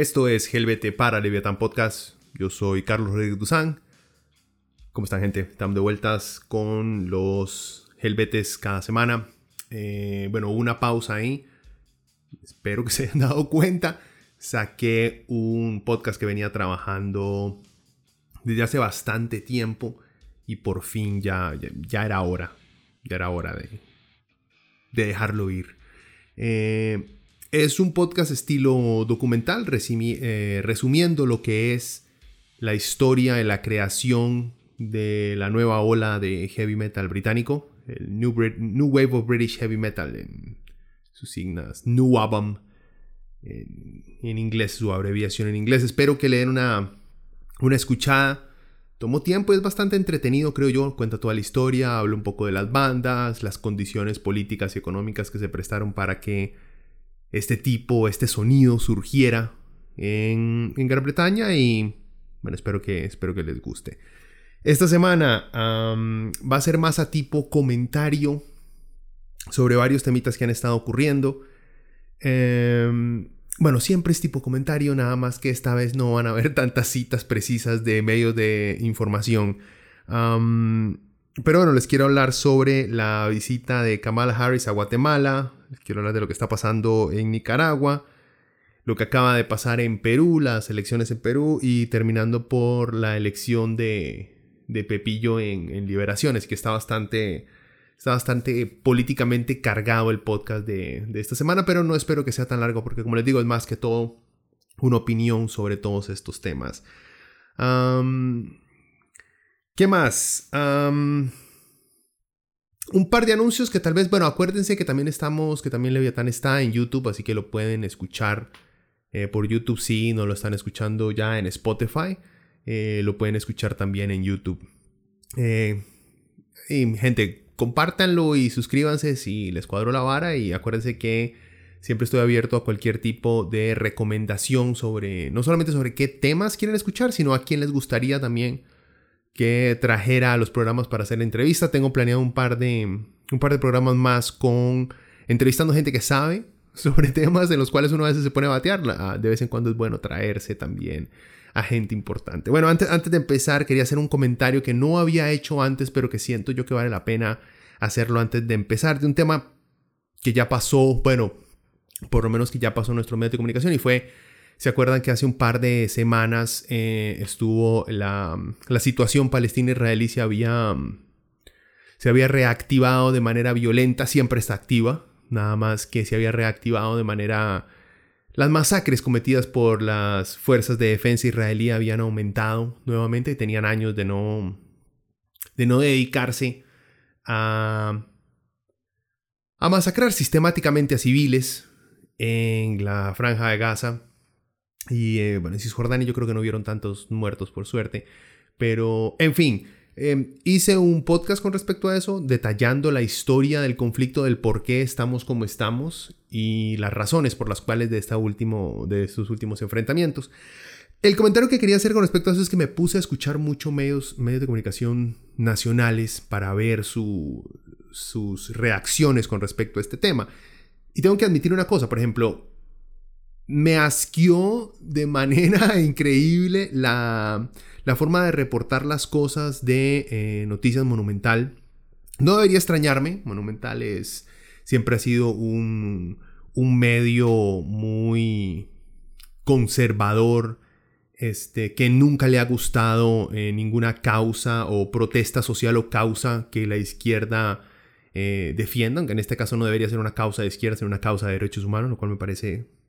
Esto es Helvete para Leviathan Podcast. Yo soy Carlos Rodríguez Duzán. ¿Cómo están, gente? Estamos de vueltas con los Helvetes cada semana. Eh, bueno, una pausa ahí. Espero que se hayan dado cuenta. Saqué un podcast que venía trabajando desde hace bastante tiempo y por fin ya, ya, era hora. Ya era hora de, de dejarlo ir. Eh, es un podcast estilo documental, eh, resumiendo lo que es la historia y la creación de la nueva ola de heavy metal británico, el New, Wave of British Heavy Metal en sus signas, New Album en, inglés, su abreviación en inglés. Espero que le den una, una escuchada. Tomó tiempo, es bastante entretenido, creo yo. Cuenta toda la historia, habla un poco de las bandas, las condiciones políticas y económicas que se prestaron para que este tipo, este sonido surgiera en, Gran Bretaña y bueno, espero que, espero que les guste. Esta semana va a ser más a tipo comentario sobre varios temitas que han estado ocurriendo. Em, bueno, siempre es tipo comentario, nada más que esta vez no van a haber tantas citas precisas de medios de información. Pero bueno, les quiero hablar sobre la visita de Kamala Harris a Guatemala, quiero hablar de lo que está pasando en Nicaragua, lo que acaba de pasar en Perú, las elecciones en Perú y terminando por la elección de, Pepillo en, Liberaciones, que está bastante, está bastante políticamente cargado el podcast de, esta semana, pero no espero que sea tan largo porque como les digo es más que todo una opinión sobre todos estos temas. ¿Qué más? un par de anuncios que tal vez, bueno, acuérdense que también estamos, que también Leviatán está en YouTube, así que lo pueden escuchar eh, por YouTube si no lo están escuchando ya en Spotify, eh, lo pueden escuchar también en YouTube. Eh, y gente, compártanlo y suscríbanse si les cuadro la vara y acuérdense que siempre estoy abierto a cualquier tipo de recomendación sobre, no solamente sobre qué temas quieren escuchar, sino a quién les gustaría también que trajera los programas para hacer la entrevista. Tengo planeado un par de, un par de programas más con entrevistando gente que sabe sobre temas de los cuales uno a veces se pone a batear. Ah, de vez en cuando es bueno traerse también a gente importante. Bueno, antes, antes de empezar quería hacer un comentario que no había hecho antes, pero que siento yo que vale la pena hacerlo antes de empezar, de un tema que ya pasó, bueno, por lo menos que ya pasó en nuestro medio de comunicación y fue ¿Se acuerdan que hace un par de semanas eh, estuvo la, situación palestina-israelí se había, se había reactivado de manera violenta, siempre está activa, nada más que se había reactivado de manera... Las masacres cometidas por las fuerzas de defensa israelí habían aumentado nuevamente y tenían años de no, de no dedicarse a, a masacrar sistemáticamente a civiles en la franja de Gaza y eh, bueno, en Cisjordania yo creo que no hubieron tantos muertos por suerte. Pero, en fin, em, hice un podcast con respecto a eso, detallando la historia del conflicto, del por qué estamos como estamos y las razones por las cuales de, esta último, de estos últimos enfrentamientos. El comentario que quería hacer con respecto a eso es que me puse a escuchar muchos medios, medios de comunicación nacionales para ver su, sus reacciones con respecto a este tema. Y tengo que admitir una cosa, por ejemplo, me asqueó de manera increíble la, forma de reportar las cosas de eh, Noticias Monumental. No debería extrañarme, Monumental es, siempre ha sido un, medio muy conservador, este, que nunca le ha gustado eh, ninguna causa o protesta social o causa que la izquierda eh, defiendan, que en este caso no debería ser una causa de izquierda, sino una causa de derechos humanos, lo cual me parece...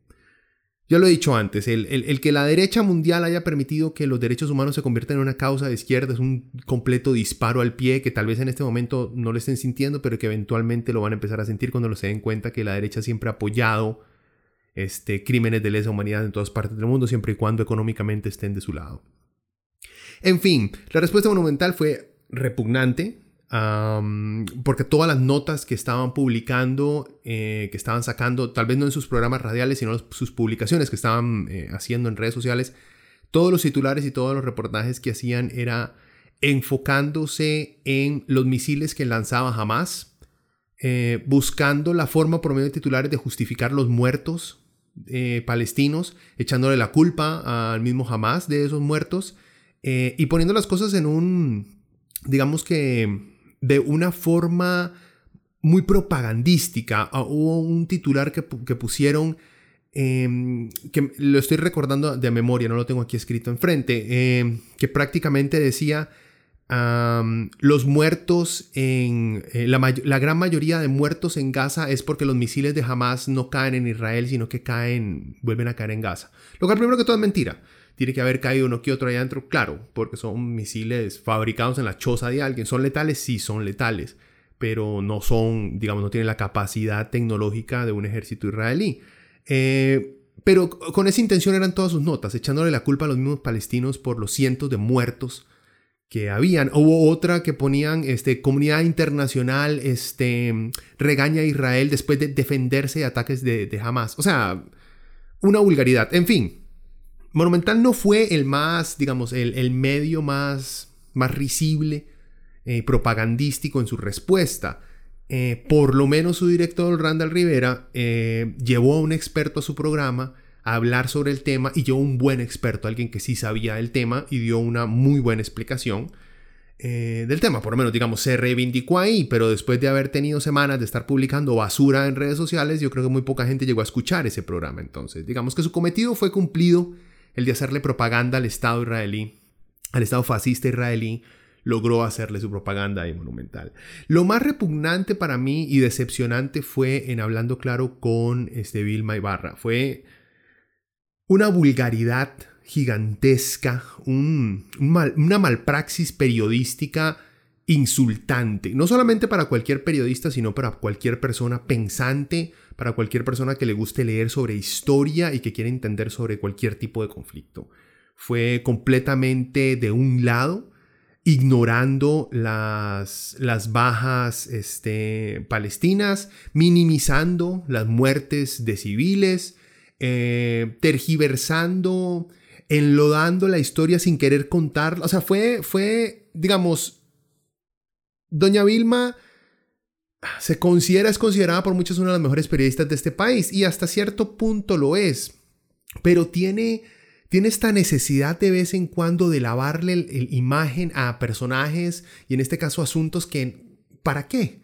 Ya lo he dicho antes, el, el, que la derecha mundial haya permitido que los derechos humanos se conviertan en una causa de izquierda es un completo disparo al pie que tal vez en este momento no lo estén sintiendo, pero que eventualmente lo van a empezar a sentir cuando se den cuenta que la derecha siempre ha apoyado este, crímenes de lesa humanidad en todas partes del mundo, siempre y cuando económicamente estén de su lado. En fin, la respuesta monumental fue repugnante, porque todas las notas que estaban publicando, eh, que estaban sacando, tal vez no en sus programas radiales, sino sus publicaciones que estaban eh, haciendo en redes sociales, todos los titulares y todos los reportajes que hacían era enfocándose en los misiles que lanzaba Hamas, eh, buscando la forma por medio de titulares de justificar los muertos palestinos, echándole la culpa al mismo Hamas de esos muertos y poniendo las cosas en un, digamos que de una forma muy propagandística. Ah, hubo un titular que, pusieron, em, que lo estoy recordando de memoria, no lo tengo aquí escrito enfrente, em, que prácticamente decía, los muertos en, eh, la, la, gran mayoría de muertos en Gaza es porque los misiles de Hamas no caen en Israel, sino que caen, vuelven a caer en Gaza. Lo cual primero que todo es mentira tiene que haber caído uno que otro allá adentro, claro, porque son misiles fabricados en la choza de alguien. ¿Son letales? Sí, son letales, pero no son, digamos, no tienen la capacidad tecnológica de un ejército israelí. Eh, pero con esa intención eran todas sus notas, echándole la culpa a los mismos palestinos por los cientos de muertos que habían. Hubo otra que ponían, este, comunidad internacional, este, regaña a Israel después de defenderse de ataques de, de Hamas. O sea, una vulgaridad. En fin, Monumental no fue el más, digamos, el, medio más, más risible, eh, propagandístico en su respuesta. Eh, por lo menos su director, Randall Rivera, eh, llevó a un experto a su programa a hablar sobre el tema y llevó un buen experto, alguien que sí sabía del tema y dio una muy buena explicación del tema. Por lo menos, digamos, se reivindicó ahí, pero después de haber tenido semanas de estar publicando basura en redes sociales, yo creo que muy poca gente llegó a escuchar ese programa. Entonces, digamos que su cometido fue cumplido el de hacerle propaganda al Estado israelí, al Estado fascista israelí, logró hacerle su propaganda ahí monumental. Lo más repugnante para mí y decepcionante fue en hablando claro con este Vilma Ibarra. Fue una vulgaridad gigantesca, una malpraxis periodística insultante, no solamente para cualquier periodista, sino para cualquier persona pensante, para cualquier persona que le guste leer sobre historia y que quiera entender sobre cualquier tipo de conflicto. Fue completamente de un lado, ignorando las, las bajas este, palestinas, minimizando las muertes de civiles, eh, tergiversando, enlodando la historia sin querer contarla. O sea, fue, fue digamos, Doña Vilma se considera, es considerada por muchos una de las mejores periodistas de este país y hasta cierto punto lo es, pero tiene, tiene esta necesidad de vez en cuando de lavarle el, imagen a personajes y en este caso asuntos que, ¿para qué?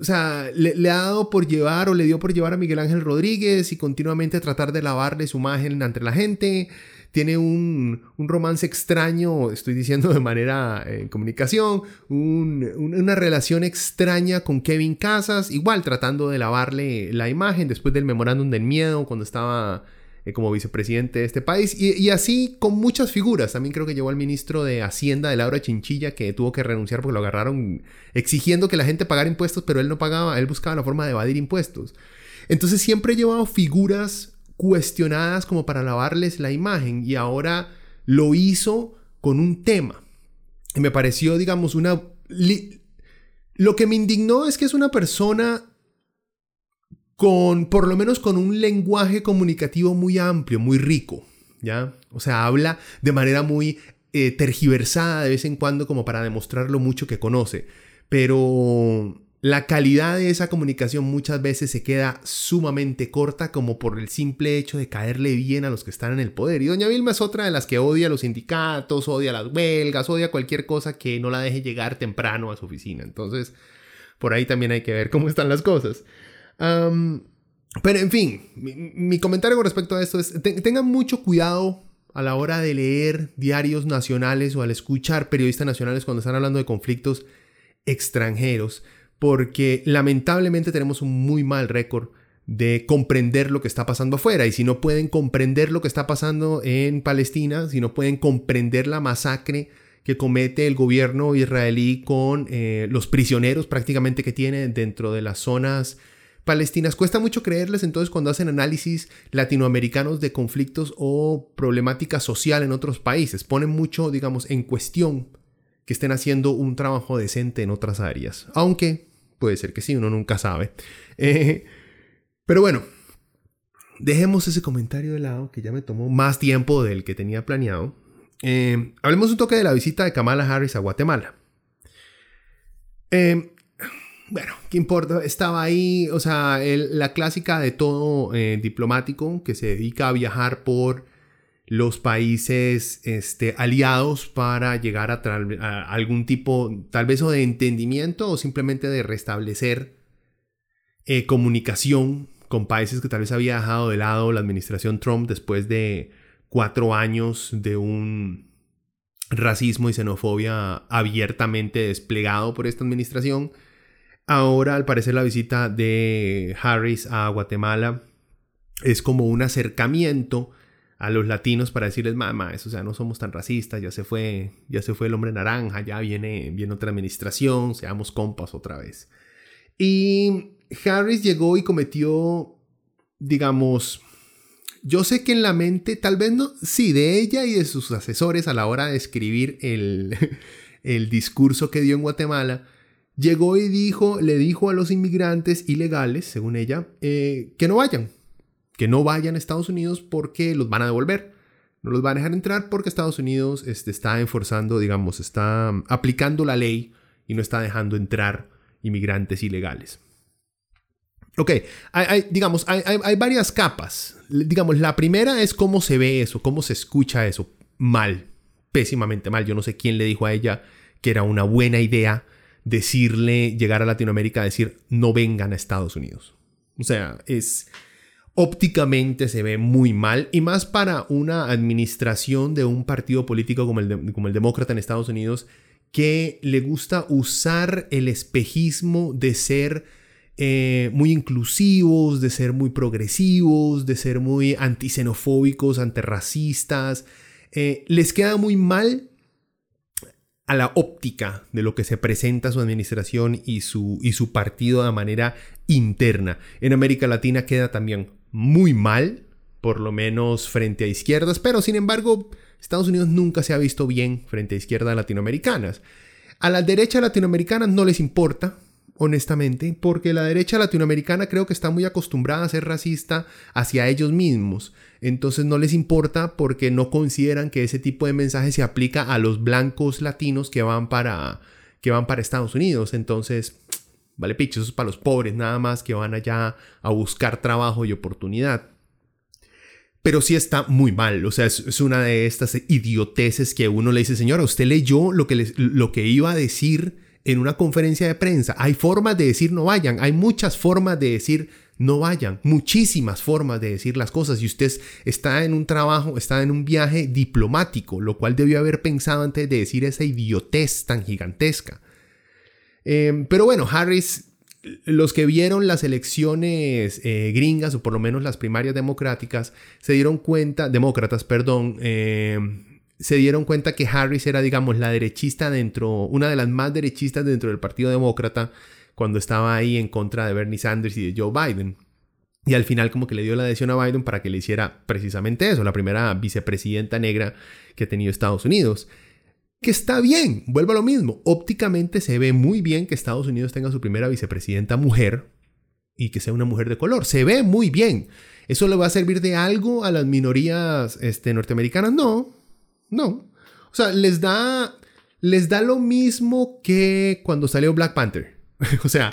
O sea, le, ha dado por llevar o le dio por llevar a Miguel Ángel Rodríguez y continuamente tratar de lavarle su imagen ante la gente. Tiene un, romance extraño, estoy diciendo de manera en eh, comunicación, una relación extraña con Kevin Casas, igual tratando de lavarle la imagen después del memorándum del miedo cuando estaba eh, como vicepresidente de este país, y, así con muchas figuras. También creo que llegó al ministro de Hacienda de Laura Chinchilla, que tuvo que renunciar porque lo agarraron exigiendo que la gente pagara impuestos, pero él no pagaba, él buscaba la forma de evadir impuestos. Entonces siempre he llevado figuras cuestionadas como para lavarles la imagen y ahora lo hizo con un tema. Y me pareció, digamos, una... Lo que me indignó es que es una persona con, por lo menos con un lenguaje comunicativo muy amplio, muy rico, ¿ya? O sea, habla de manera muy eh, tergiversada de vez en cuando como para demostrar lo mucho que conoce. Pero la calidad de esa comunicación muchas veces se queda sumamente corta como por el simple hecho de caerle bien a los que están en el poder. Y doña Vilma es otra de las que odia a los sindicatos, odia las huelgas, odia cualquier cosa que no la deje llegar temprano a su oficina. Entonces, por ahí también hay que ver cómo están las cosas. Pero en fin, mi, comentario con respecto a esto es, tengan mucho cuidado a la hora de leer diarios nacionales o al escuchar periodistas nacionales cuando están hablando de conflictos extranjeros porque lamentablemente tenemos un muy mal récord de comprender lo que está pasando afuera. Y si no pueden comprender lo que está pasando en Palestina, si no pueden comprender la masacre que comete el gobierno israelí con eh, los prisioneros prácticamente que tiene dentro de las zonas palestinas, cuesta mucho creerles entonces cuando hacen análisis latinoamericanos de conflictos o problemática social en otros países. Ponen mucho, digamos, en cuestión que estén haciendo un trabajo decente en otras áreas. Aunque puede ser que sí, uno nunca sabe. Eh, pero bueno, dejemos ese comentario de lado que ya me tomó más tiempo del que tenía planeado. Eh, hablemos un toque de la visita de Kamala Harris a Guatemala. Eh, bueno, ¿qué importa? Estaba ahí, o sea, la clásica de todo eh, diplomático que se dedica a viajar por los países este, aliados para llegar a, a, algún tipo, tal vez o de entendimiento o simplemente de restablecer comunicación con países que tal vez había dejado de lado la administración Trump después de cuatro años de un racismo y xenofobia abiertamente desplegado por esta administración. Ahora, al parecer, la visita de Harris a Guatemala es como un acercamiento a los latinos para decirles, mamá, o sea, no somos tan racistas, ya se fue, ya se fue el hombre naranja, ya viene, viene otra administración, seamos compas otra vez. Y Harris llegó y cometió, digamos, yo sé que en la mente, tal vez no, sí, de ella y de sus asesores a la hora de escribir el, el discurso que dio en Guatemala, llegó y dijo, le dijo a los inmigrantes ilegales, según ella, eh, que no vayan, que no vayan a Estados Unidos porque los van a devolver. No los van a dejar entrar porque Estados Unidos este, está enforzando, digamos, está aplicando la ley y no está dejando entrar inmigrantes ilegales. Ok, hay, digamos, hay, varias capas. Digamos, la primera es cómo se ve eso, cómo se escucha eso. Mal, pésimamente mal. Yo no sé quién le dijo a ella que era una buena idea decirle, llegar a Latinoamérica a decir, no vengan a Estados Unidos. O sea, es ópticamente se ve muy mal y más para una administración de un partido político como el, como el demócrata en Estados Unidos que le gusta usar el espejismo de ser eh, muy inclusivos, de ser muy progresivos, de ser muy antixenofóbicos, antirracistas. Eh, les queda muy mal a la óptica de lo que se presenta su administración y su, y su partido de manera interna. En América Latina queda también muy mal, por lo menos frente a izquierdas, pero sin embargo Estados Unidos nunca se ha visto bien frente a izquierdas latinoamericanas. A la derecha latinoamericana no les importa, honestamente, porque la derecha latinoamericana creo que está muy acostumbrada a ser racista hacia ellos mismos. Entonces no les importa porque no consideran que ese tipo de mensaje se aplica a los blancos latinos que van para, que van para Estados Unidos. Entonces, vale picho, eso es para los pobres nada más que van allá a buscar trabajo y oportunidad. Pero sí está muy mal, o sea, es, una de estas idioteces que uno le dice, señora, usted leyó lo que, lo que iba a decir en una conferencia de prensa. Hay formas de decir no vayan, hay muchas formas de decir no vayan, muchísimas formas de decir las cosas. Y usted está en un trabajo, está en un viaje diplomático, lo cual debió haber pensado antes de decir esa idiotez tan gigantesca. Em, pero bueno, Harris, los que vieron las elecciones eh, gringas, o por lo menos las primarias democráticas, se dieron cuenta, demócratas, perdón, em, se dieron cuenta que Harris era, digamos, la derechista dentro, una de las más derechistas dentro del Partido Demócrata cuando estaba ahí en contra de Bernie Sanders y de Joe Biden. Y al final como que le dio la adhesión a Biden para que le hiciera precisamente eso, la primera vicepresidenta negra que ha tenido Estados Unidos. Que está bien, vuelvo a lo mismo. Ópticamente se ve muy bien que Estados Unidos tenga su primera vicepresidenta mujer y que sea una mujer de color. Se ve muy bien. ¿Eso le va a servir de algo a las minorías este, norteamericanas? No, no. O sea, les da, les da lo mismo que cuando salió Black Panther. o sea,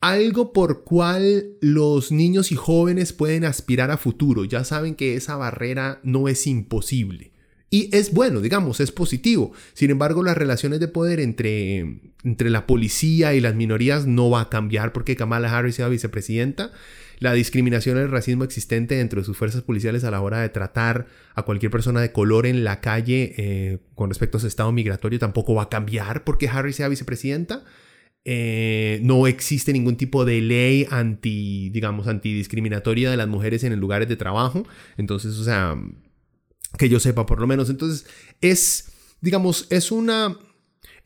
algo por cual los niños y jóvenes pueden aspirar a futuro. Ya saben que esa barrera no es imposible. Y es bueno, digamos, es positivo. Sin embargo, las relaciones de poder entre, entre la policía y las minorías no va a cambiar porque Kamala Harris sea vicepresidenta la discriminación y el racismo existente dentro de sus fuerzas policiales a la hora de tratar a cualquier persona de color en la calle eh, con respecto a su estado migratorio tampoco va a cambiar porque Harris sea vicepresidenta. Eh, no existe ningún tipo de ley anti, digamos, antidiscriminatoria de las mujeres en lugares de trabajo. Entonces, o sea, que yo sepa por lo menos. Entonces, es, digamos, es una...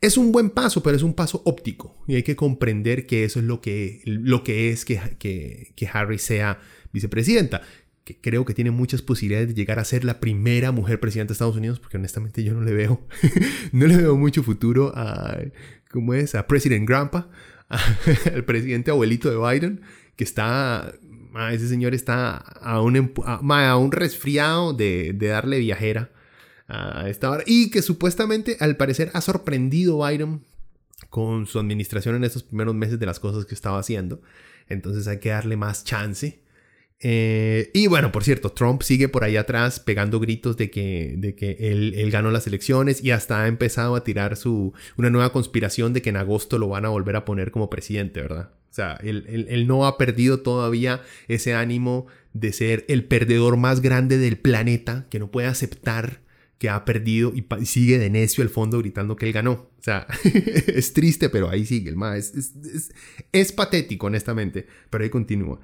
Es un buen paso, pero es un paso óptico. Y hay que comprender que eso es lo que, lo que es que, que, Harry sea vicepresidenta que creo que tiene muchas posibilidades de llegar a ser la primera mujer presidenta de Estados Unidos, porque honestamente yo no le veo, no le veo mucho futuro a, ¿cómo es? A President Grandpa, al presidente abuelito de Biden, que está, ese señor está a un, a, un resfriado de, de, darle viajera a esta hora, y que supuestamente al parecer ha sorprendido Biden con su administración en estos primeros meses de las cosas que estaba haciendo, entonces hay que darle más chance. Eh, y bueno, por cierto, Trump sigue por ahí atrás pegando gritos de que, de que él, ganó las elecciones y hasta ha empezado a tirar su, una nueva conspiración de que en agosto lo van a volver a poner como presidente, ¿verdad? O sea, él, él, no ha perdido todavía ese ánimo de ser el perdedor más grande del planeta, que no puede aceptar que ha perdido y, sigue de necio al fondo gritando que él ganó. O sea, es triste, pero ahí sigue el más. Es, es, patético, honestamente, pero ahí continúa.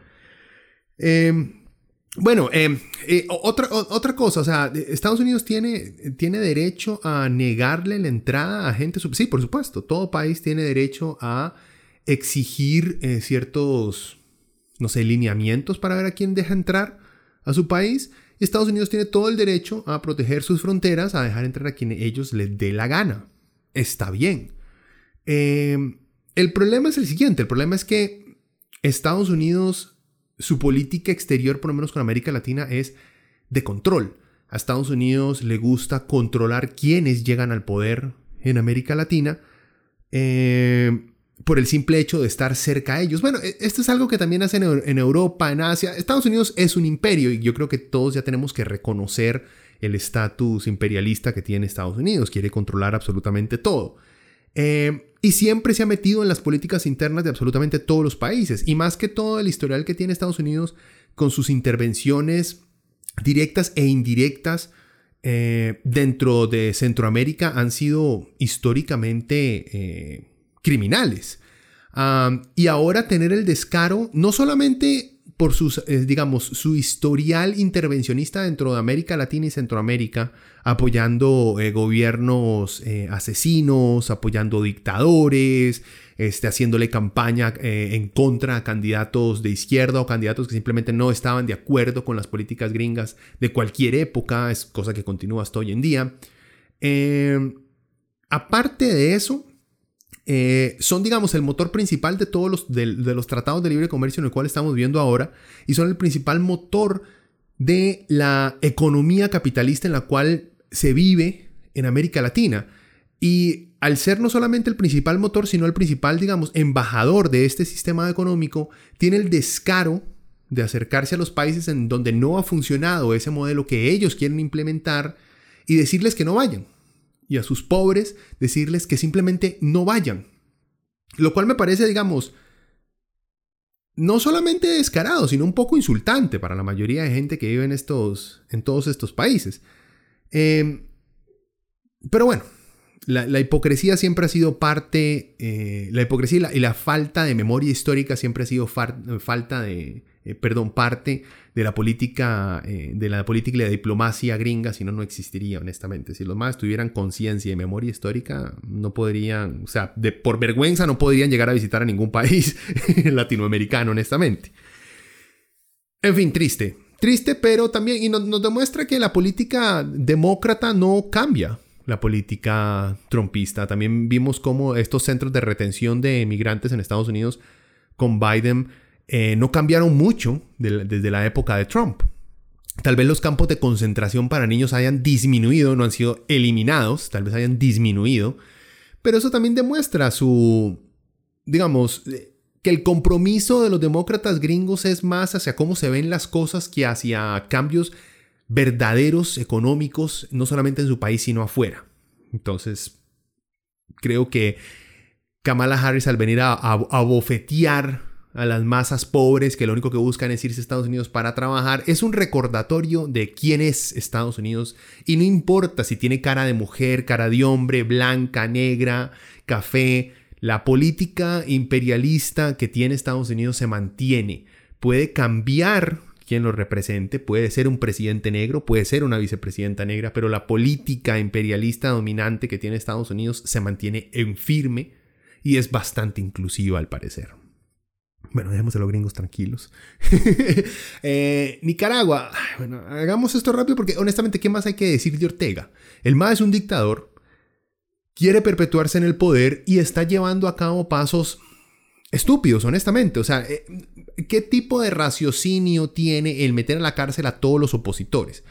Em, bueno, em, eh, otra, otra cosa, o sea, Estados Unidos tiene, tiene derecho a negarle la entrada a gente. Sí, por supuesto, todo país tiene derecho a exigir eh, ciertos, no sé, lineamientos para ver a quién deja entrar a su país. Estados Unidos tiene todo el derecho a proteger sus fronteras, a dejar entrar a quien ellos les dé la gana. Está bien. Em, el problema es el siguiente, el problema es que Estados Unidos su política exterior, por lo menos con América Latina, es de control. A Estados Unidos le gusta controlar quiénes llegan al poder en América Latina eh, por el simple hecho de estar cerca a ellos. Bueno, e, esto es algo que también hacen en Europa, en Asia. Estados Unidos es un imperio y yo creo que todos ya tenemos que reconocer el estatus imperialista que tiene Estados Unidos. Quiere controlar absolutamente todo. Eh, y siempre se ha metido en las políticas internas de absolutamente todos los países. Y más que todo el historial que tiene Estados Unidos con sus intervenciones directas e indirectas eh, dentro de Centroamérica han sido históricamente eh, criminales. y ahora tener el descaro, no solamente por sus, eh, digamos, su historial intervencionista dentro de América Latina y Centroamérica, apoyando eh, gobiernos eh, asesinos, apoyando dictadores, este, haciéndole campaña en contra a candidatos de izquierda o candidatos que simplemente no estaban de acuerdo con las políticas gringas de cualquier época, es cosa que continúa hasta hoy en día. aparte de eso, eh, son, digamos, el motor principal de todos los, de, los tratados de libre comercio en el cual estamos viendo ahora y son el principal motor de la economía capitalista en la cual se vive en América Latina. Y al ser no solamente el principal motor, sino el principal, digamos, embajador de este sistema económico, tiene el descaro de acercarse a los países en donde no ha funcionado ese modelo que ellos quieren implementar y decirles que no vayan y a sus pobres decirles que simplemente no vayan. Lo cual me parece, digamos, no solamente descarado, sino un poco insultante para la mayoría de gente que vive en, estos, en todos estos países. Em, pero bueno, la, hipocresía siempre ha sido parte, eh, la hipocresía y la, falta de memoria histórica siempre ha sido falta de, eh, perdón, parte de la política, eh, de la política y la diplomacia gringa, si no, no existiría, honestamente. Si los más tuvieran conciencia y memoria histórica, no podrían, o sea, de, por vergüenza no podrían llegar a visitar a ningún país latinoamericano, honestamente. En fin, triste. Triste, pero también, y nos, demuestra que la política demócrata no cambia la política trumpista. También vimos cómo estos centros de retención de migrantes en Estados Unidos con Biden eh, no cambiaron mucho desde la época de Trump. Tal vez los campos de concentración para niños hayan disminuido, no han sido eliminados, tal vez hayan disminuido, pero eso también demuestra su, digamos, eh, que el compromiso de los demócratas gringos es más hacia cómo se ven las cosas que hacia cambios verdaderos económicos, no solamente en su país, sino afuera. Entonces, creo que Kamala Harris al venir a, a, a bofetear a las masas pobres que lo único que buscan es irse a Estados Unidos para trabajar, es un recordatorio de quién es Estados Unidos y no importa si tiene cara de mujer, cara de hombre, blanca, negra, café, la política imperialista que tiene Estados Unidos se mantiene. Puede cambiar quien lo represente, puede ser un presidente negro, puede ser una vicepresidenta negra, pero la política imperialista dominante que tiene Estados Unidos se mantiene en firme y es bastante inclusiva al parecer. Bueno, dejemos a los gringos tranquilos. Eh, Nicaragua. Bueno, hagamos esto rápido porque honestamente, ¿qué más hay que decir de Ortega? El MA es un dictador, quiere perpetuarse en el poder y está llevando a cabo pasos estúpidos, honestamente. O sea, eh, ¿qué tipo de raciocinio tiene el meter a la cárcel a todos los opositores?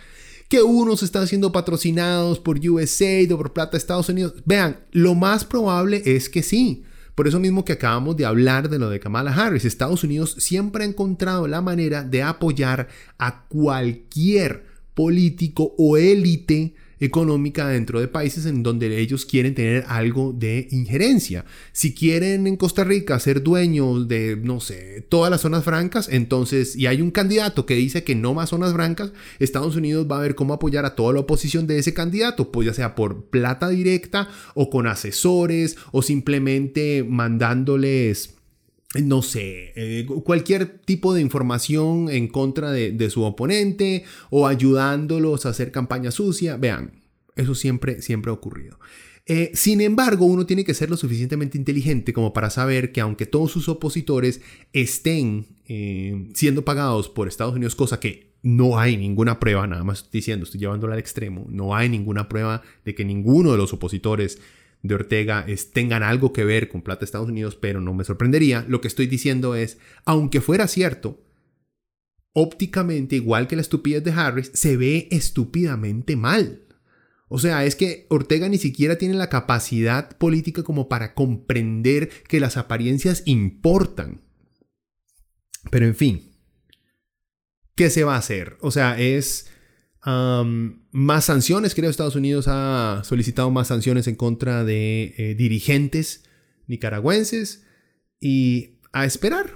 Que unos están siendo patrocinados por USAID o por plata Estados Unidos. Vean, lo más probable es que sí. Por eso mismo que acabamos de hablar de lo de Kamala Harris, Estados Unidos siempre ha encontrado la manera de apoyar a cualquier político o élite económica dentro de países en donde ellos quieren tener algo de injerencia. Si quieren en Costa Rica ser dueños de, no sé, todas las zonas francas, entonces, y hay un candidato que dice que no más zonas francas, Estados Unidos va a ver cómo apoyar a toda la oposición de ese candidato, pues ya sea por plata directa o con asesores o simplemente mandándoles no sé, eh, cualquier tipo de información en contra de, su oponente o ayudándolos a hacer campaña sucia. Vean, eso siempre, siempre ha ocurrido. Eh, sin embargo, uno tiene que ser lo suficientemente inteligente como para saber que aunque todos sus opositores estén eh, siendo pagados por Estados Unidos, cosa que no hay ninguna prueba, nada más diciendo, estoy llevándolo al extremo, no hay ninguna prueba de que ninguno de los opositores de Ortega es, tengan algo que ver con plata de Estados Unidos, pero no me sorprendería. Lo que estoy diciendo es, aunque fuera cierto, ópticamente, igual que la estupidez de Harris, se ve estúpidamente mal. O sea, es que Ortega ni siquiera tiene la capacidad política como para comprender que las apariencias importan. Pero en fin, ¿qué se va a hacer? O sea, es más sanciones, creo Estados Unidos ha solicitado más sanciones en contra de eh, dirigentes nicaragüenses y a esperar,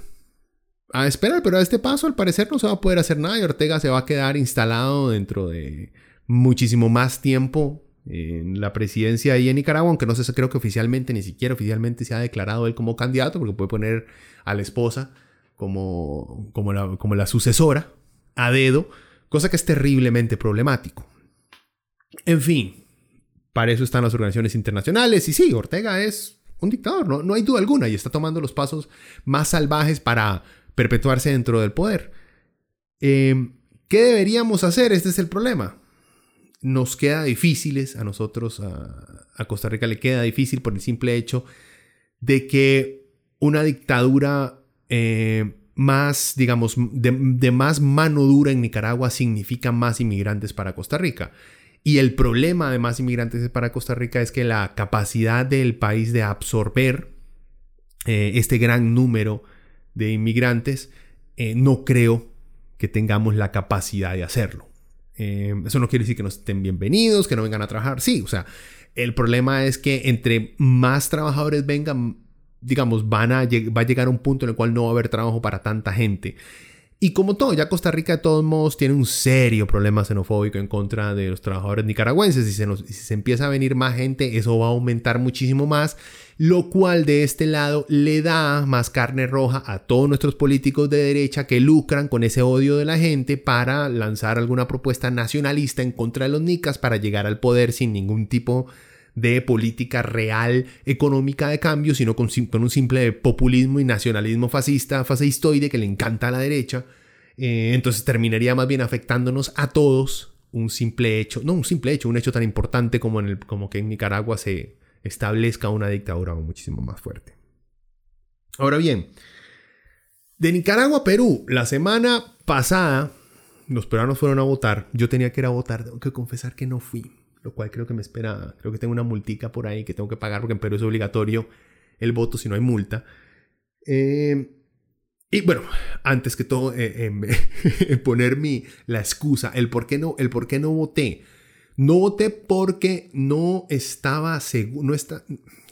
a esperar, pero a este paso al parecer no se va a poder hacer nada y Ortega se va a quedar instalado dentro de muchísimo más tiempo en la presidencia ahí en Nicaragua, aunque no sé, creo que oficialmente, ni siquiera oficialmente se ha declarado él como candidato, porque puede poner a la esposa como, como, la, como la sucesora a dedo cosa que es terriblemente problemático. En fin, para eso están las organizaciones internacionales y sí, Ortega es un dictador, no, no hay duda alguna, y está tomando los pasos más salvajes para perpetuarse dentro del poder. Em, ¿Qué deberíamos hacer? Este es el problema. Nos queda difíciles a nosotros, a, Costa Rica le queda difícil por el simple hecho de que una dictadura eh, más, digamos, de, más mano dura en Nicaragua significa más inmigrantes para Costa Rica. Y el problema de más inmigrantes para Costa Rica es que la capacidad del país de absorber eh, este gran número de inmigrantes, eh, no creo que tengamos la capacidad de hacerlo. Eh, eso no quiere decir que no estén bienvenidos, que no vengan a trabajar. Sí, o sea, el problema es que entre más trabajadores vengan, digamos, van a, va a llegar a un punto en el cual no va a haber trabajo para tanta gente. Y como todo, ya Costa Rica de todos modos tiene un serio problema xenofóbico en contra de los trabajadores nicaragüenses. Y se si se empieza a venir más gente, eso va a aumentar muchísimo más. Lo cual de este lado le da más carne roja a todos nuestros políticos de derecha que lucran con ese odio de la gente para lanzar alguna propuesta nacionalista en contra de los nicas para llegar al poder sin ningún tipo de de política real económica de cambio, sino con, un simple populismo y nacionalismo fascista, fascistoide que le encanta a la derecha. Eh, entonces terminaría más bien afectándonos a todos un simple hecho, no un simple hecho, un hecho tan importante como, en el, como que en Nicaragua se establezca una dictadura muchísimo más fuerte. Ahora bien, de Nicaragua a Perú, la semana pasada los peruanos fueron a votar. Yo tenía que ir a votar, tengo que confesar que no fui lo cual creo que me espera, creo que tengo una multica por ahí que tengo que pagar porque en Perú es obligatorio el voto si no hay multa. Eh, y bueno, antes que todo, eh, eh poner mi, la excusa, el por, qué no, el por qué no voté. No voté porque no estaba seguro, no está,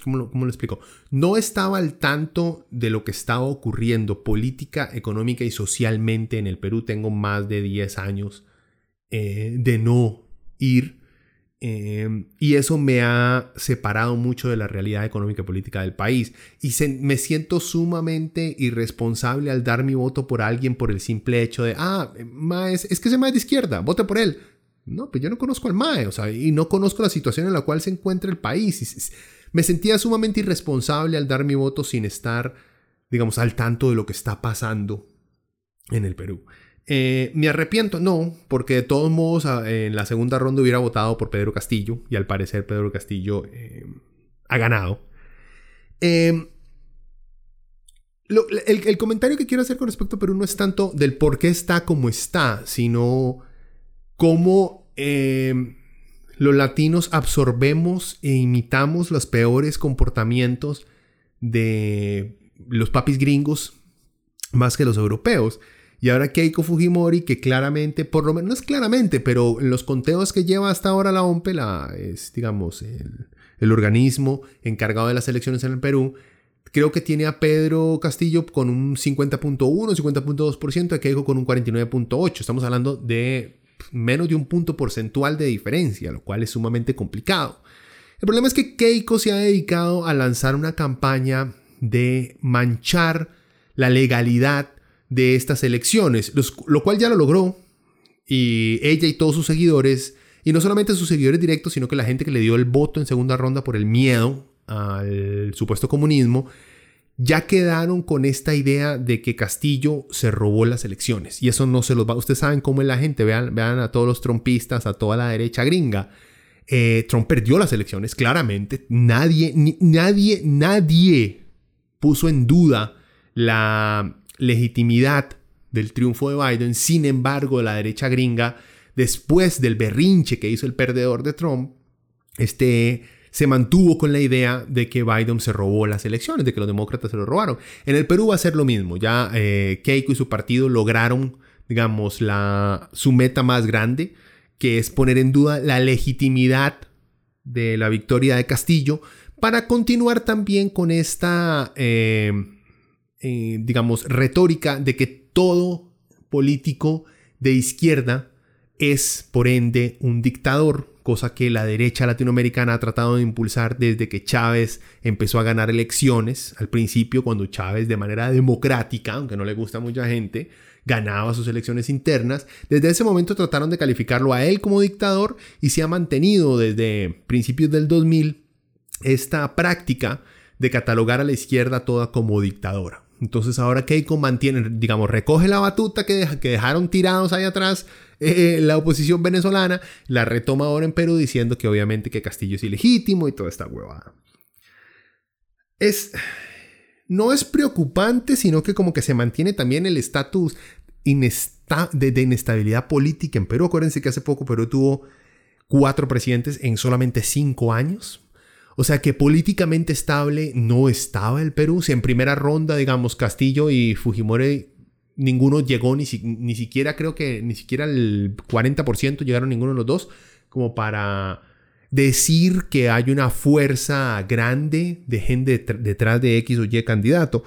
¿cómo lo, ¿cómo lo, explico? No estaba al tanto de lo que estaba ocurriendo política, económica y socialmente en el Perú. Tengo más de 10 años eh, de no ir Em, y eso me ha separado mucho de la realidad económica y política del país. Y me siento sumamente irresponsable al dar mi voto por alguien por el simple hecho de, ah, Maes, es que ese Mae de izquierda, vote por él. No, pues yo no conozco al Mae, o sea, y no conozco la situación en la cual se encuentra el país. me sentía sumamente irresponsable al dar mi voto sin estar, digamos, al tanto de lo que está pasando en el Perú. Eh, ¿Me arrepiento? No, porque de todos modos en la segunda ronda hubiera votado por Pedro Castillo y al parecer Pedro Castillo eh, ha ganado. Em, el, comentario que quiero hacer con respecto a Perú no es tanto del por qué está como está, sino cómo em, los latinos absorbemos e imitamos los peores comportamientos de los papis gringos más que los europeos. Y ahora Keiko Fujimori, que claramente, por lo menos, no es claramente, pero en los conteos que lleva hasta ahora la OMPE, la, es, digamos, el, organismo encargado de las elecciones en el Perú, creo que tiene a Pedro Castillo con un 50.1, 50.2%, a Keiko con un 49.8%. Estamos hablando de menos de un punto porcentual de diferencia, lo cual es sumamente complicado. El problema es que Keiko se ha dedicado a lanzar una campaña de manchar la legalidad de estas elecciones, lo cual ya lo logró. Y ella y todos sus seguidores, y no solamente sus seguidores directos, sino que la gente que le dio el voto en segunda ronda por el miedo al supuesto comunismo, ya quedaron con esta idea de que Castillo se robó las elecciones. Y eso no se los va. Ustedes saben cómo es la gente. Vean, vean a todos los trompistas, a toda la derecha gringa. Eh, Trump perdió las elecciones, claramente. Nadie, nadie, nadie puso en duda la legitimidad del triunfo de Biden. Sin embargo, la derecha gringa, después del berrinche que hizo el perdedor de Trump, este, se mantuvo con la idea de que Biden se robó las elecciones, de que los demócratas se lo robaron. En el Perú va a ser lo mismo. Ya eh, Keiko y su partido lograron, digamos, la, su meta más grande, que es poner en duda la legitimidad de la victoria de Castillo, para continuar también con esta... Eh, eh, digamos, retórica de que todo político de izquierda es, por ende, un dictador, cosa que la derecha latinoamericana ha tratado de impulsar desde que Chávez empezó a ganar elecciones. Al principio, cuando Chávez de manera democrática, aunque no le gusta a mucha gente, ganaba sus elecciones internas, desde ese momento trataron de calificarlo a él como dictador y se ha mantenido desde principios del 2000 esta práctica de catalogar a la izquierda toda como dictadora. Entonces ahora Keiko mantiene, digamos, recoge la batuta que, dejaron tirados ahí atrás eh, la oposición venezolana, la retoma ahora en Perú diciendo que obviamente que Castillo es ilegítimo y toda esta huevada. Es... No es preocupante, sino que como que se mantiene también el estatus de, de inestabilidad política en Perú. Acuérdense que hace poco Perú tuvo cuatro presidentes en solamente cinco años. O sea que políticamente estable no estaba el Perú. Si en primera ronda, digamos, Castillo y Fujimori, ninguno llegó, ni, ni siquiera creo que ni siquiera el 40% llegaron ninguno de los dos, como para decir que hay una fuerza grande de gente detrás de X o Y candidato.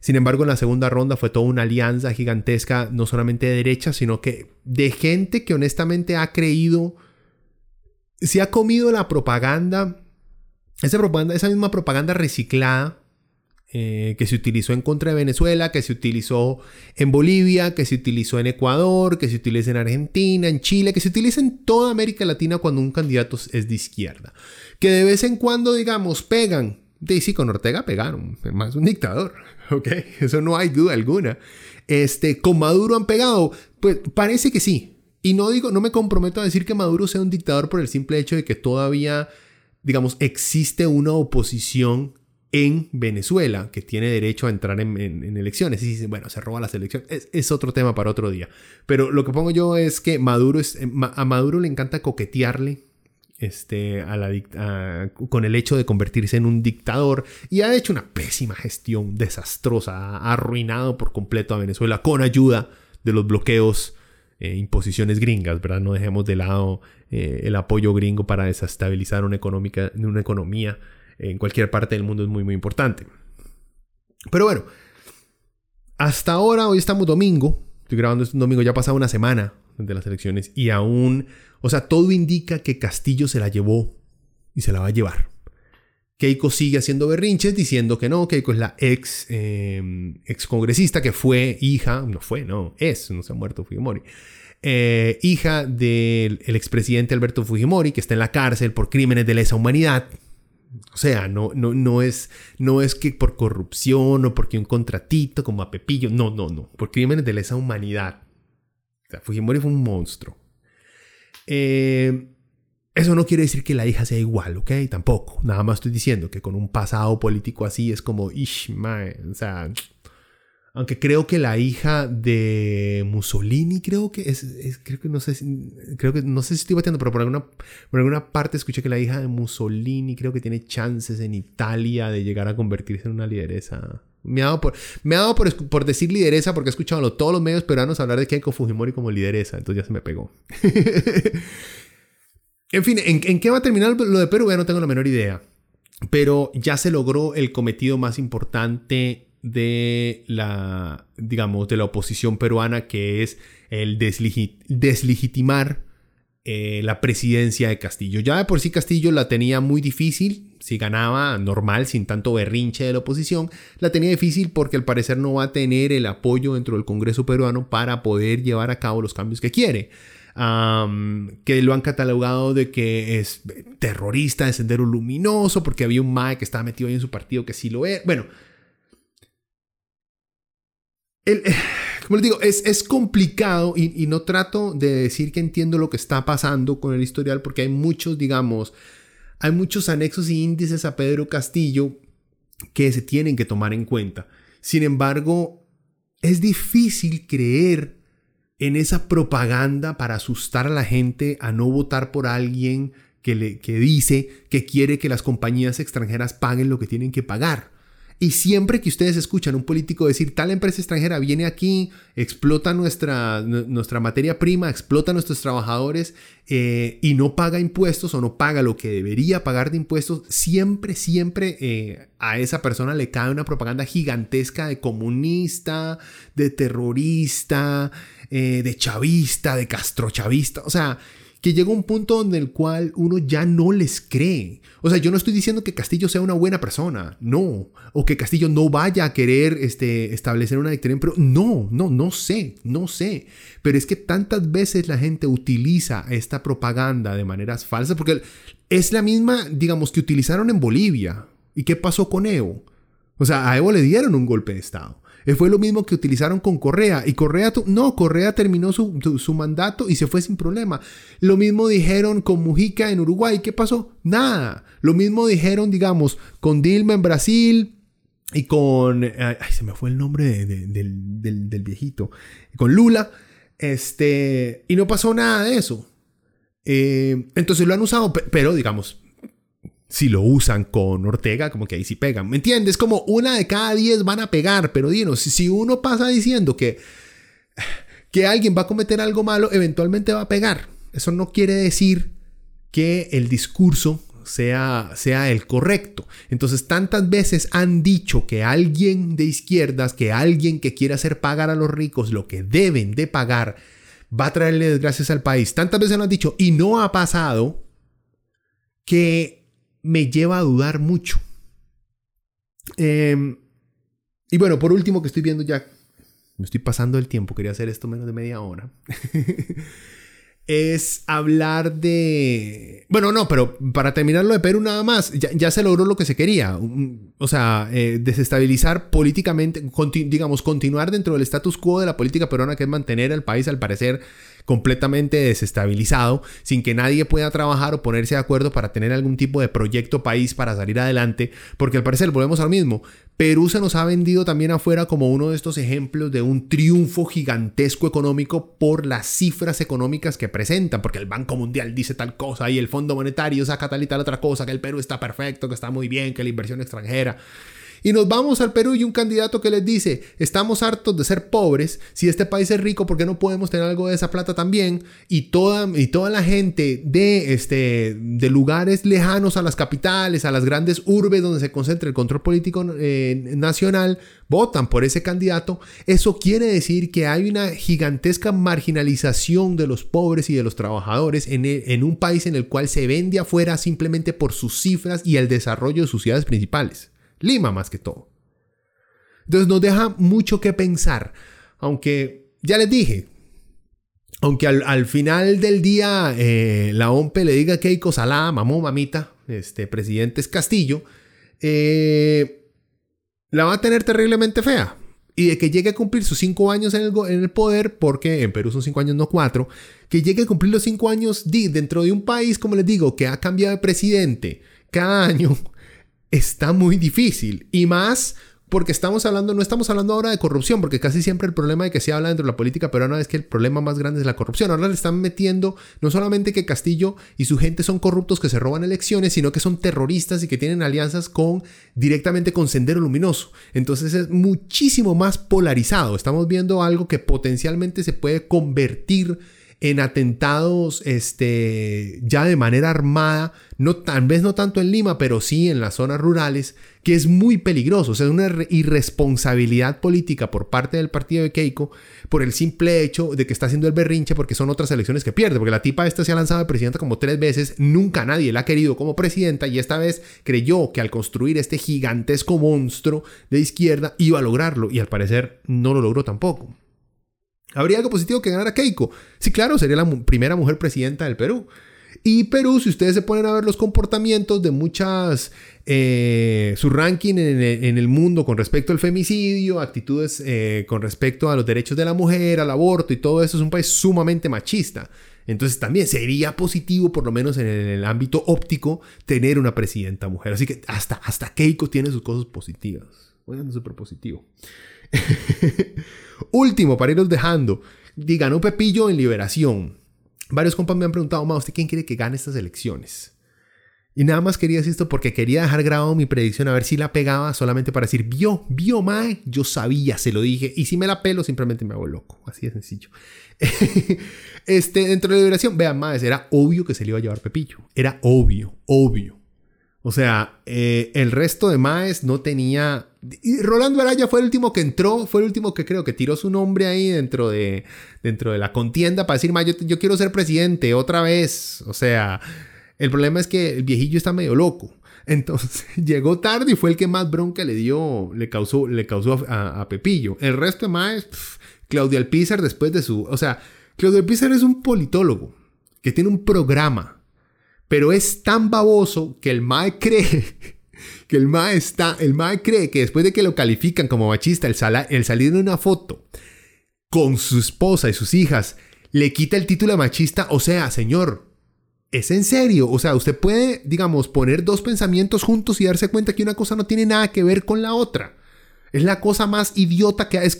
Sin embargo, en la segunda ronda fue toda una alianza gigantesca, no solamente de derecha, sino que de gente que honestamente ha creído, se ha comido la propaganda esa, propaganda, esa misma propaganda reciclada eh, que se utilizó en contra de Venezuela, que se utilizó en Bolivia, que se utilizó en Ecuador, que se utiliza en Argentina, en Chile, que se utiliza en toda América Latina cuando un candidato es de izquierda. Que de vez en cuando, digamos, pegan. De sí, con Ortega pegaron, más un dictador, ¿ok? Eso no hay duda alguna. Este, con Maduro han pegado, pues parece que sí. Y no digo, no me comprometo a decir que Maduro sea un dictador por el simple hecho de que todavía digamos, existe una oposición en Venezuela que tiene derecho a entrar en, elecciones. Y bueno, se roba las elecciones. Es, otro tema para otro día. Pero lo que pongo yo es que Maduro es, a Maduro le encanta coquetearle este, a la, con el hecho de convertirse en un dictador y ha hecho una pésima gestión desastrosa. Ha arruinado por completo a Venezuela con ayuda de los bloqueos eh, imposiciones gringas, ¿verdad? No dejemos de lado eh, el apoyo gringo para desestabilizar una, económica, una economía en cualquier parte del mundo es muy, muy importante. Pero bueno, hasta ahora, hoy estamos domingo, estoy grabando este domingo, ya ha pasado una semana de las elecciones y aún, o sea, todo indica que Castillo se la llevó y se la va a llevar. Keiko sigue haciendo berrinches diciendo que no, Keiko es la ex, em, ex congresista que fue hija, no fue, no, es, no se ha muerto Fujimori, eh, hija del expresidente Alberto Fujimori, que está en la cárcel por crímenes de lesa humanidad. O sea, no, no, no, es, no es que por corrupción o porque un contratito como a Pepillo, no, no, no, por crímenes de lesa humanidad. O sea, Fujimori fue un monstruo. Eh, eso no quiere decir que la hija sea igual, ¿ok? Tampoco. Nada más estoy diciendo que con un pasado político así es como, ish, o sea, aunque creo que la hija de Mussolini, creo que es, creo que no sé, creo que no sé si estoy batiendo, pero por alguna, por alguna parte escuché que la hija de Mussolini creo que tiene chances en Italia de llegar a convertirse en una lideresa. Me ha dado por, me por, por decir lideresa porque he escuchado todos los medios peruanos hablar de Keiko Fujimori como lideresa, entonces ya se me pegó. En fin, ¿en, qué va a terminar lo de Perú? Ya no tengo la menor idea. Pero ya se logró el cometido más importante de la, digamos, de la oposición peruana, que es el deslegitimar eh, la presidencia de Castillo. Ya de por sí Castillo la tenía muy difícil, si ganaba normal, sin tanto berrinche de la oposición, la tenía difícil porque al parecer no va a tener el apoyo dentro del Congreso peruano para poder llevar a cabo los cambios que quiere que lo han catalogado de que es terrorista de Sendero Luminoso, porque había un MAE que estaba metido ahí en su partido que sí lo es. Bueno, como les digo, es, complicado y, y, no trato de decir que entiendo lo que está pasando con el historial, porque hay muchos, digamos, hay muchos anexos y índices a Pedro Castillo que se tienen que tomar en cuenta. Sin embargo, es difícil creer en esa propaganda para asustar a la gente a no votar por alguien que, le, que dice que quiere que las compañías extranjeras paguen lo que tienen que pagar. Y siempre que ustedes escuchan a un político decir, tal empresa extranjera viene aquí, explota nuestra, nuestra materia prima, explota a nuestros trabajadores eh, y no paga impuestos o no paga lo que debería pagar de impuestos, siempre, siempre eh, a esa persona le cae una propaganda gigantesca de comunista, de terrorista, eh, de chavista, de castrochavista. O sea, que llega un punto donde el cual uno ya no les cree. O sea, yo no estoy diciendo que Castillo sea una buena persona, no, o que Castillo no vaya a querer este, establecer una dictadura, pero no, no, no sé, no sé. Pero es que tantas veces la gente utiliza esta propaganda de maneras falsas, porque es la misma, digamos, que utilizaron en Bolivia. ¿Y qué pasó con Evo? O sea, a Evo le dieron un golpe de Estado. Eh, fue lo mismo que utilizaron con Correa. Y Correa, no, Correa terminó su, mandato y se fue sin problema. Lo mismo dijeron con Mujica en Uruguay. ¿Qué pasó? Nada. Lo mismo dijeron, digamos, con Dilma en Brasil. Y con. Ay, se me fue el nombre del, viejito. Con Lula. Este. Y no pasó nada de eso. Eh, entonces lo han usado, pero digamos, si lo usan con Ortega, como que ahí sí pegan. ¿Me entiendes? Como una de cada diez van a pegar, pero dinos, si uno pasa diciendo que, que alguien va a cometer algo malo, eventualmente va a pegar. Eso no quiere decir que el discurso sea, sea el correcto. Entonces, tantas veces han dicho que alguien de izquierdas, que alguien que quiere hacer pagar a los ricos lo que deben de pagar, va a traerle desgracias al país. Tantas veces lo han dicho y no ha pasado que me lleva a dudar mucho. Em, y bueno, por último, que estoy viendo ya, me estoy pasando el tiempo, quería hacer esto menos de media hora. es hablar de... Bueno, no, pero para terminar lo de Perú nada más, ya, se logró lo que se quería. O sea, eh, desestabilizar políticamente, digamos, continuar dentro del status quo de la política peruana, que es mantener al país, al parecer, completamente desestabilizado, sin que nadie pueda trabajar o ponerse de acuerdo para tener algún tipo de proyecto país para salir adelante, porque al parecer volvemos al mismo. Perú se nos ha vendido también afuera como uno de estos ejemplos de un triunfo gigantesco económico por las cifras económicas que presentan, porque el Banco Mundial dice tal cosa y el Fondo Monetario saca tal y tal otra cosa, que el Perú está perfecto, que está muy bien, que la inversión extranjera. Y nos vamos al Perú y un candidato que les dice, estamos hartos de ser pobres, si este país es rico, ¿por qué no podemos tener algo de esa plata también? Y toda, y toda la gente de, este, de lugares lejanos a las capitales, a las grandes urbes donde se concentra el control político eh, nacional, votan por ese candidato. Eso quiere decir que hay una gigantesca marginalización de los pobres y de los trabajadores en, en un país en el cual se vende afuera simplemente por sus cifras y el desarrollo de sus ciudades principales. Lima más que todo. Entonces nos deja mucho que pensar, aunque ya les dije, aunque al, final del día eh, la OMPE le diga que hay Salá, mamó, mamita, este presidente es Castillo, eh, la va a tener terriblemente fea. Y de que llegue a cumplir sus cinco años en el, en el, poder, porque en Perú son cinco años, no cuatro, que llegue a cumplir los cinco años dentro de un país, como les digo, que ha cambiado de presidente cada año, está muy difícil. Y más porque estamos hablando, no estamos hablando ahora de corrupción, porque casi siempre el problema de que se habla dentro de la política peruana es que el problema más grande es la corrupción. Ahora le están metiendo no solamente que Castillo y su gente son corruptos que se roban elecciones, sino que son terroristas y que tienen alianzas con directamente con Sendero Luminoso. Entonces es muchísimo más polarizado. Estamos viendo algo que potencialmente se puede convertir en atentados este, ya de manera armada, no, tal vez no tanto en Lima, pero sí en las zonas rurales, que es muy peligroso. O sea, es una irresponsabilidad política por parte del partido de Keiko por el simple hecho de que está haciendo el berrinche porque son otras elecciones que pierde. Porque la tipa esta se ha lanzado de presidenta como tres veces, nunca nadie la ha querido como presidenta y esta vez creyó que al construir este gigantesco monstruo de izquierda iba a lograrlo y al parecer no lo logró tampoco. ¿Habría algo positivo que ganara Keiko? Sí, claro, sería la primera mujer presidenta del Perú. Y Perú, si ustedes se ponen a ver los comportamientos de muchas, eh, su ranking en, el mundo con respecto al femicidio, actitudes eh, con respecto a los derechos de la mujer, al aborto y todo eso, es un país sumamente machista. Entonces también sería positivo, por lo menos en el, ámbito óptico, tener una presidenta mujer. Así que hasta, hasta Keiko tiene sus cosas positivas. Oigan, súper positivo. Último, para irnos dejando. Ganó Pepillo en Liberación. Varios compas me han preguntado, ma, ¿usted quién quiere que gane estas elecciones? Y nada más quería decir esto porque quería dejar grabado mi predicción a ver si la pegaba solamente para decir, vio, vio, mae, yo sabía, se lo dije. Y si me la pelo, simplemente me hago loco. Así de sencillo. este, dentro de la liberación, vean, más era obvio que se le iba a llevar Pepillo. Era obvio, obvio. O sea, eh, el resto de Maes no tenía. Y Rolando Araya fue el último que entró, fue el último que creo que tiró su nombre ahí dentro de, dentro de la contienda para decir, Ma, yo, quiero ser presidente otra vez. O sea, el problema es que el viejillo está medio loco. Entonces llegó tarde y fue el que más bronca le dio, le causó, le causó a, Pepillo. El resto de Maes, Claudia Alpizar después de su. O sea, Claudia Alpizar es un politólogo que tiene un programa pero es tan baboso que el MAE cree que el MAE está, el MAE cree que después de que lo califican como machista, el, el salir en una foto con su esposa y sus hijas le quita el título de machista. O sea, señor, es en serio. O sea, usted puede, digamos, poner dos pensamientos juntos y darse cuenta que una cosa no tiene nada que ver con la otra. Es la cosa más idiota que es.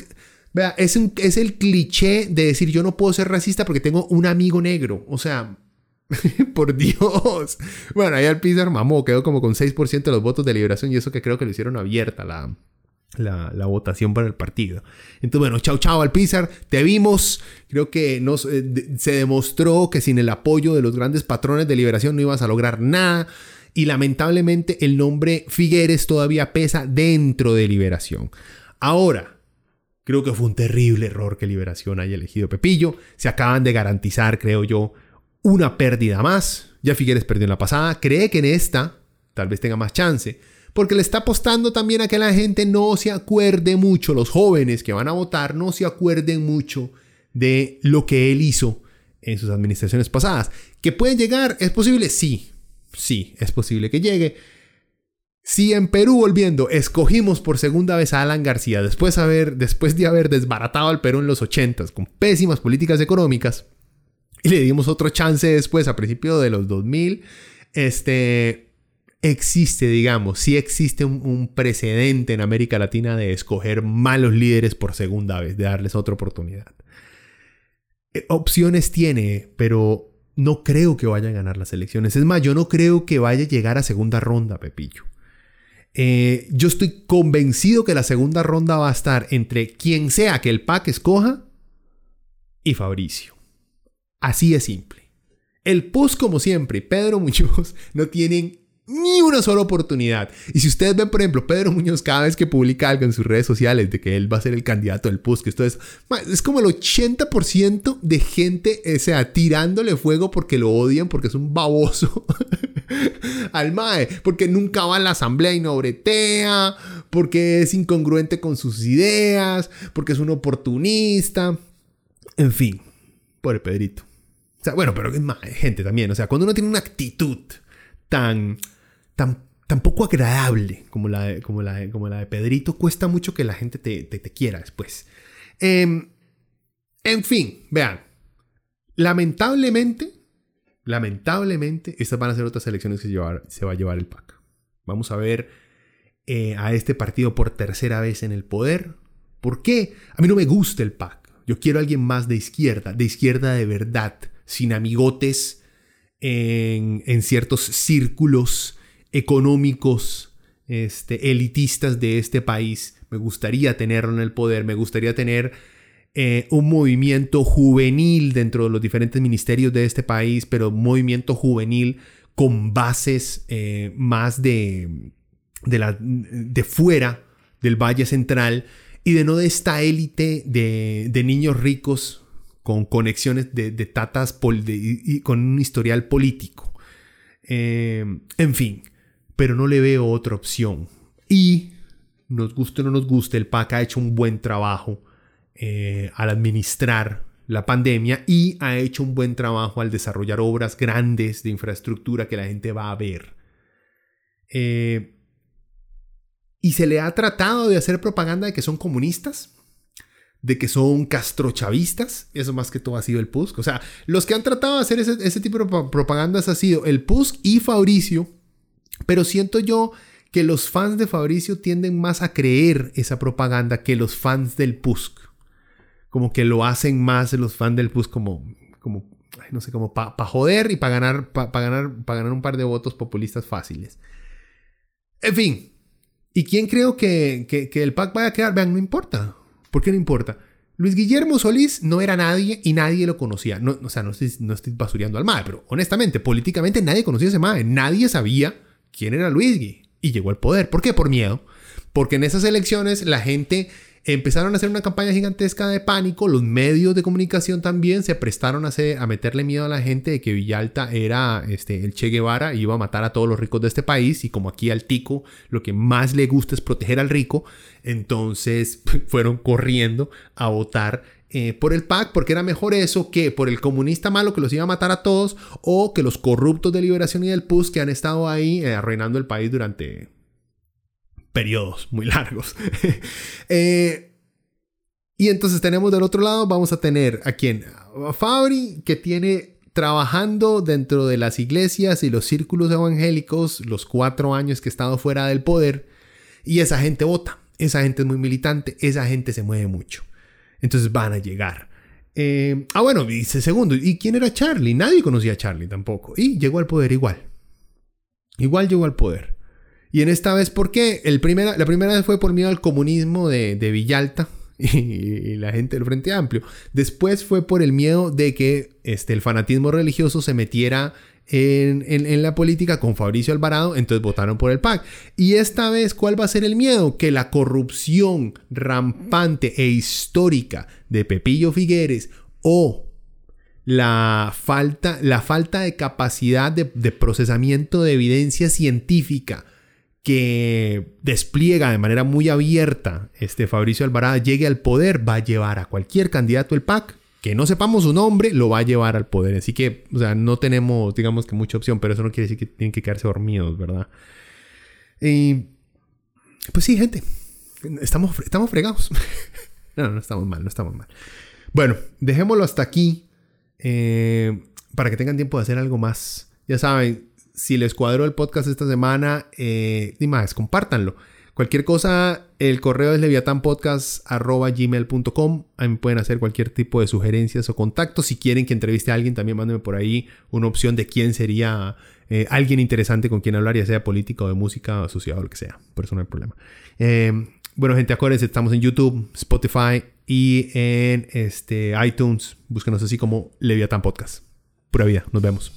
Vea, es, es el cliché de decir yo no puedo ser racista porque tengo un amigo negro. O sea, Por Dios. Bueno, ahí Alpizar mamó, quedó como con 6% de los votos de liberación y eso que creo que lo hicieron abierta la, la, votación para el partido. Entonces, bueno, chao, chao Alpizar, te vimos. Creo que nos, eh, se demostró que sin el apoyo de los grandes patrones de liberación no ibas a lograr nada. Y lamentablemente el nombre Figueres todavía pesa dentro de liberación. Ahora, creo que fue un terrible error que liberación haya elegido Pepillo. Se acaban de garantizar, creo yo, una pérdida más. Ya Figueres perdió en la pasada, cree que en esta tal vez tenga más chance, porque le está apostando también a que la gente no se acuerde mucho, los jóvenes que van a votar no se acuerden mucho de lo que él hizo en sus administraciones pasadas. ¿Que puede llegar? ¿Es posible? Sí, sí, es posible que llegue. Si en Perú, volviendo, escogimos por segunda vez a Alan García después, haber, después de haber desbaratado al Perú en los 80 con pésimas políticas económicas, y le dimos otro chance después, a principios de los 2000, este, existe, digamos, sí existe un, precedente en América Latina de escoger malos líderes por segunda vez, de darles otra oportunidad. Eh, opciones tiene, pero no creo que vaya a ganar las elecciones. Es más, yo no creo que vaya a llegar a segunda ronda, Pepillo. Eh, yo estoy convencido que la segunda ronda va a estar entre quien sea que el PAC escoja y Fabricio. Así de simple. El post, como siempre, Pedro Muñoz no tienen ni una sola oportunidad. Y si ustedes ven, por ejemplo, Pedro Muñoz cada vez que publica algo en sus redes sociales de que él va a ser el candidato del PUS, que esto es, es como el 80% de gente, o sea, tirándole fuego porque lo odian, porque es un baboso al MAE, porque nunca va a la asamblea y no bretea, porque es incongruente con sus ideas, porque es un oportunista, en fin, pobre Pedrito. Bueno, pero es más, gente también, o sea, cuando uno tiene una actitud tan tan, poco agradable como la, de, como, la como la de Pedrito, cuesta mucho que la gente te, te, quiera después. Em, en fin, vean, lamentablemente, lamentablemente, estas van a ser otras elecciones que se, va a llevar el PAC. Vamos a ver eh, a este partido por tercera vez en el poder. ¿Por qué? A mí no me gusta el PAC. Yo quiero a alguien más de izquierda, de izquierda de verdad, sin amigotes en, en ciertos círculos económicos este, elitistas de este país. Me gustaría tenerlo en el poder, me gustaría tener eh, un movimiento juvenil dentro de los diferentes ministerios de este país, pero un movimiento juvenil con bases eh, más de, de, la, de fuera del Valle Central y de no de esta élite de, de niños ricos con conexiones de, de tatas y, con un historial político. Eh, en fin, pero no le veo otra opción. Y, nos guste o no nos guste, el PAC ha hecho un buen trabajo eh, al administrar la pandemia y ha hecho un buen trabajo al desarrollar obras grandes de infraestructura que la gente va a ver. Eh, y se le ha tratado de hacer propaganda de que son comunistas, de que son castrochavistas. Eso más que todo ha sido el PUSC. O sea, los que han tratado de hacer ese, ese tipo de propagandas ha sido el PUSC y Fabricio, pero siento yo que los fans de Fabricio tienden más a creer esa propaganda que los fans del PUSC. Como que lo hacen más los fans del PUSC como, como no sé, como para joder y para ganar, para ganar, ganar un par de votos populistas fáciles. En fin. ¿Y quién creo que, que, el PAC vaya a quedar? Vean, no importa. ¿Por qué no importa? Luis Guillermo Solís no era nadie y nadie lo conocía. No, o sea, no estoy, no estoy basureando al MAE, pero honestamente, políticamente nadie conocía a ese MAE. Nadie sabía quién era Luisgui y llegó al poder. ¿Por qué? Por miedo. Porque en esas elecciones la gente empezaron a hacer una campaña gigantesca de pánico, los medios de comunicación también se prestaron a, a meterle miedo a la gente de que Villalta era este, el Che Guevara y iba a matar a todos los ricos de este país y como aquí al tico lo que más le gusta es proteger al rico, entonces fueron corriendo a votar eh, por el PAC porque era mejor eso que por el comunista malo que los iba a matar a todos o que los corruptos de Liberación y del PUS que han estado ahí eh, arruinando el país durante periodos muy largos. Eh, y entonces tenemos del otro lado, vamos a tener a quien, a Fabri, que tiene trabajando dentro de las iglesias y los círculos evangélicos los cuatro años que ha estado fuera del poder, y esa gente vota, esa gente es muy militante, esa gente se mueve mucho. Entonces van a llegar. Eh, ah, bueno, dice segundo. ¿Y quién era Charlie? Nadie conocía a Charlie tampoco. Y llegó al poder igual. Igual llegó al poder. Y en esta vez, ¿por qué? El primera, la primera vez fue por miedo al comunismo de, de Villalta y, la gente del Frente Amplio. Después fue por el miedo de que este, el fanatismo religioso se metiera en, la política con Fabricio Alvarado, entonces votaron por el PAC. Y esta vez, ¿cuál va a ser el miedo? Que la corrupción rampante e histórica de Pepillo Figueres o la falta, la falta de capacidad de, procesamiento de evidencia científica que despliega de manera muy abierta este Fabricio Alvarado llegue al poder va a llevar a cualquier candidato del PAC que no sepamos su nombre lo va a llevar al poder. Así que, o sea, no tenemos, digamos que mucha opción, pero eso no quiere decir que tienen que quedarse dormidos, ¿verdad? Y, pues sí, gente, estamos, estamos fregados. no, no estamos mal, no estamos mal. Bueno, dejémoslo hasta aquí eh, para que tengan tiempo de hacer algo más. Ya saben, si les cuadró el podcast esta semana, eh, más, compártanlo. Cualquier cosa, El correo es leviatanpodcast.gmail.com. Ahí me pueden hacer cualquier tipo de sugerencias o contactos. Si quieren que entreviste a alguien, también mándenme por ahí una opción de quién sería eh, alguien interesante con quien hablar, ya sea política o de música, asociado o lo que sea. Por eso no hay problema. Eh, bueno, gente, acuérdense, estamos en YouTube, Spotify y en este, iTunes. Búsquenos así como Leviatán Podcast. Pura vida. Nos vemos.